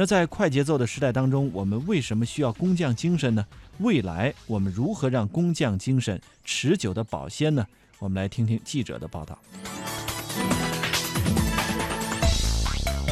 那在快节奏的时代当中，我们为什么需要工匠精神呢？未来我们如何让工匠精神持久的保鲜呢？我们来听听记者的报道。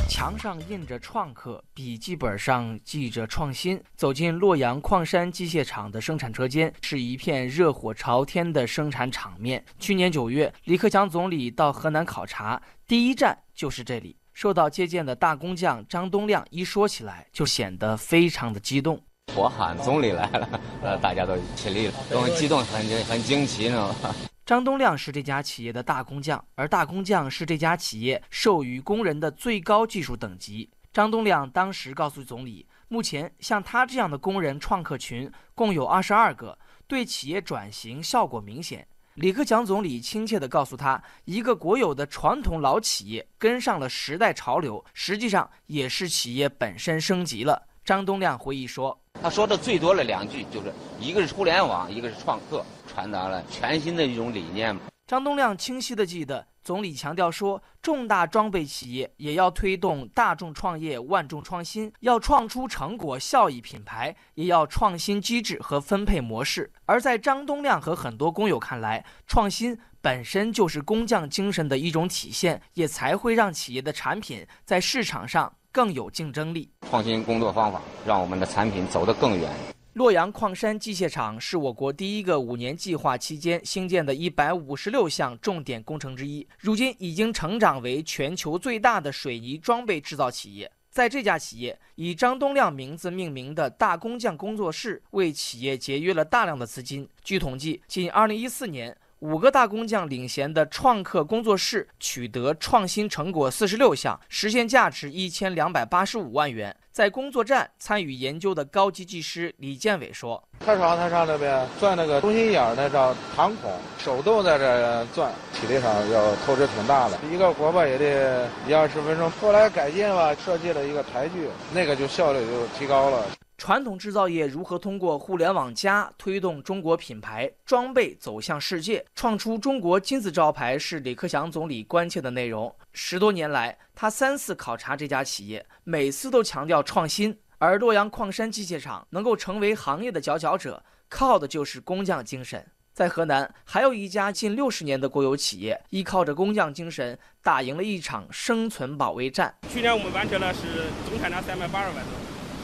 墙上印着“创客”，笔记本上记着“创新”。走进洛阳矿山机械厂的生产车间，是一片热火朝天的生产场面。去年九月，李克强总理到河南考察，第一站就是这里。受到接见的大工匠张东亮一说起来，就显得非常的激动。我喊总理来了，呃，大家都起立了，都激动，很很惊奇，知道吗？张东亮是这家企业的大工匠，而大工匠是这家企业授予工人的最高技术等级。张东亮当时告诉总理，目前像他这样的工人创客群共有二十二个，对企业转型效果明显。李克强总理亲切地告诉他，一个国有的传统老企业跟上了时代潮流，实际上也是企业本身升级了。张东亮回忆说。他说的最多的两句就是一个是互联网，一个是创客，传达了全新的一种理念。张东亮清晰地记得，总理强调说，重大装备企业也要推动大众创业、万众创新，要创出成果效益品牌，也要创新机制和分配模式。而在张东亮和很多工友看来，创新本身就是工匠精神的一种体现，也才会让企业的产品在市场上。更有竞争力，创新工作方法让我们的产品走得更远。洛阳矿山机械厂是我国第一个五年计划期间兴建的一百五十六项重点工程之一，如今已经成长为全球最大的水泥装备制造企业。在这家企业，以张东亮名字命名的大工匠工作室为企业节约了大量的资金。据统计，仅二零一四年。五个大工匠领衔的创客工作室取得创新成果四十六项，实现价值一千两百八十五万元。在工作站参与研究的高级技师李建伟说：“他上他上那边钻那个中心眼那叫膛孔，手动在这钻，体力上要透支挺大的。一个活吧也得一二十分钟。后来改进了，设计了一个台锯，那个就效率就提高了。”传统制造业如何通过互联网加推动中国品牌装备走向世界，创出中国金字招牌，是李克强总理关切的内容。十多年来，他三次考察这家企业，每次都强调创新。而洛阳矿山机械厂能够成为行业的佼佼者，靠的就是工匠精神。在河南，还有一家近六十年的国有企业，依靠着工匠精神，打赢了一场生存保卫战。去年我们完成了是总产量三百八十万吨。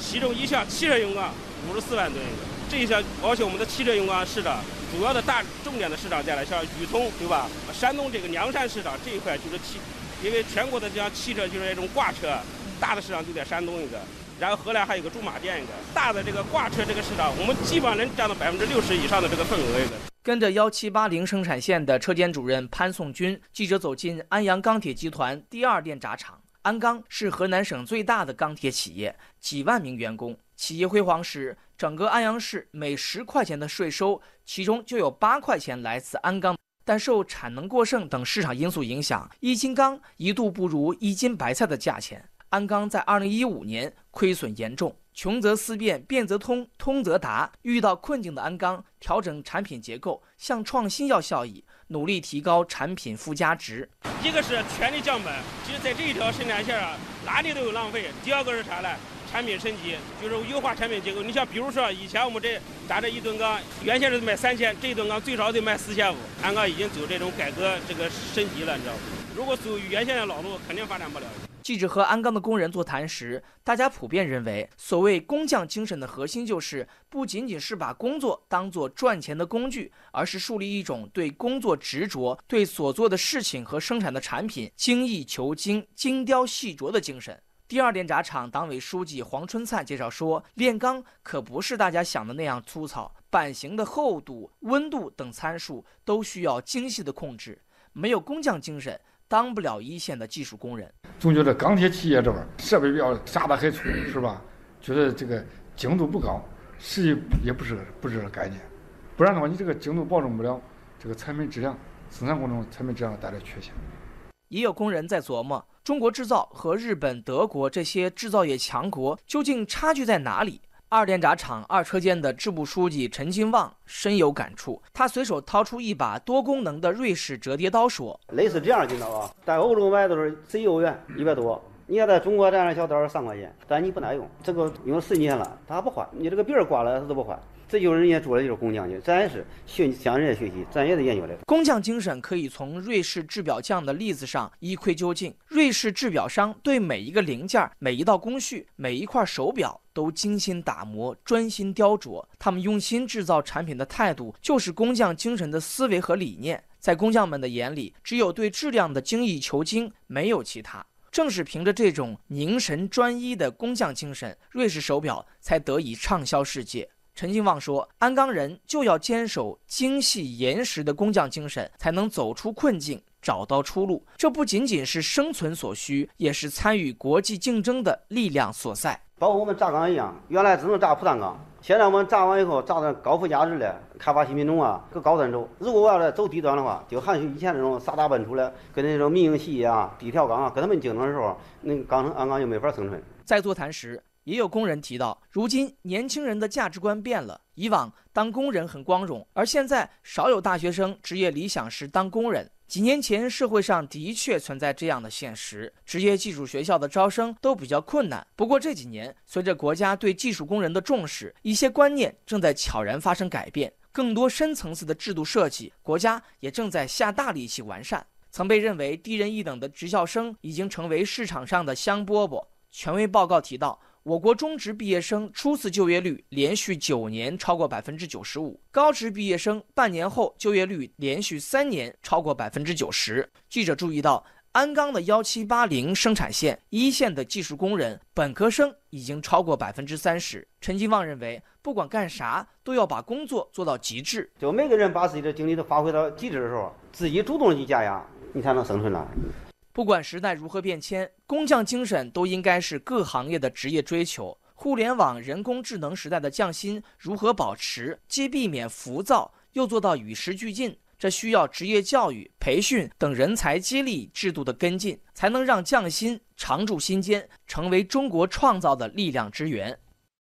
其中一项汽车用钢五十四万吨，这一项而且我们的汽车用钢市场主要的大重点的市场在哪，像宇通对吧？山东这个梁山市场这一块就是汽，因为全国的这样汽车就是那种挂车，大的市场就在山东一个，然后河南还有个驻马店一个，大的这个挂车这个市场，我们基本上能占到百分之六十以上的这个份额一个。跟着幺七八零生产线的车间主任潘颂军，记者走进安阳钢铁集团第二电闸厂。鞍钢是河南省最大的钢铁企业，几万名员工。企业辉煌时，整个安阳市每十块钱的税收，其中就有八块钱来自鞍钢。但受产能过剩等市场因素影响，一斤钢一度不如一斤白菜的价钱。鞍钢在二零一五年亏损严重，穷则思变，变则通，通则达。遇到困境的鞍钢，调整产品结构，向创新要效益。努力提高产品附加值，一个是全力降本，其实在这一条生产线上哪里都有浪费。第二个是啥呢？产品升级，就是优化产品结构。你像比如说以前我们这打这一吨钢，原先是卖三千，这一吨钢最少得卖四千五。鞍钢已经走这种改革这个升级了，你知道吗？如果走原先的老路，肯定发展不了。记者和鞍钢的工人座谈时，大家普遍认为，所谓工匠精神的核心就是不仅仅是把工作当作赚钱的工具，而是树立一种对工作执着、对所做的事情和生产的产品精益求精、精雕细琢的精神。第二电轧厂党委书记黄春灿介绍说，炼钢可不是大家想的那样粗糙，板型的厚度、温度等参数都需要精细的控制，没有工匠精神。当不了一线的技术工人，总觉得钢铁企业这边设备比较啥的很粗，是吧？觉得这个精度不高，实际也不是不是这个概念。不然的话，你这个精度保证不了这个产品质量，生产过程中产品质量带来缺陷。也有工人在琢磨，中国制造和日本、德国这些制造业强国究竟差距在哪里？二电闸厂二车间的支部书记陈金旺深有感触，他随手掏出一把多功能的瑞士折叠刀，说：“类似这样的刀啊，在欧洲买都是最优元一百多，你要在中国这样的小刀三块钱，但你不耐用，这个用了十年了，他不换，你这个别人刮了他都不换。这就是人家做的就是工匠精，咱也是学向人家学习，咱也得研究这个工匠精神。可以从瑞士制表匠的例子上一窥究竟。瑞士制表商对每一个零件、每一道工序、每一块手表都精心打磨、专心雕琢，他们用心制造产品的态度，就是工匠精神的思维和理念。在工匠们的眼里，只有对质量的精益求精，没有其他。正是凭着这种凝神专一的工匠精神，瑞士手表才得以畅销世界。陈金旺说：“鞍钢人就要坚守精细严实的工匠精神，才能走出困境，找到出路。这不仅仅是生存所需，也是参与国际竞争的力量所在。包括我们轧钢一样，原来只能轧普通钢，现在我们轧完以后，轧的高附加值的，开发新品种啊，搁高端走。如果我要是走低端的话，就含蓄以前那种傻大笨出来，跟那种民营企业啊、低调钢啊，跟他们竞争的时候，那钢成鞍钢就没法生存。”在座谈时。也有工人提到，如今年轻人的价值观变了。以往当工人很光荣，而现在少有大学生职业理想是当工人。几年前，社会上的确存在这样的现实，职业技术学校的招生都比较困难。不过这几年，随着国家对技术工人的重视，一些观念正在悄然发生改变，更多深层次的制度设计，国家也正在下大力气完善。曾被认为低人一等的职校生，已经成为市场上的香饽饽。权威报告提到。我国中职毕业生初次就业率连续九年超过百分之九十五，高职毕业生半年后就业率连续三年超过百分之九十。记者注意到，鞍钢的幺七八零生产线一线的技术工人本科生已经超过百分之三十。陈金旺认为，不管干啥，都要把工作做到极致。就每个人把自己的精力都发挥到极致的时候，自己主动去加压，你才能生存了。不管时代如何变迁，工匠精神都应该是各行业的职业追求。互联网、人工智能时代的匠心如何保持，既避免浮躁，又做到与时俱进？这需要职业教育、培训等人才激励制度的跟进，才能让匠心常驻心间，成为中国创造的力量之源。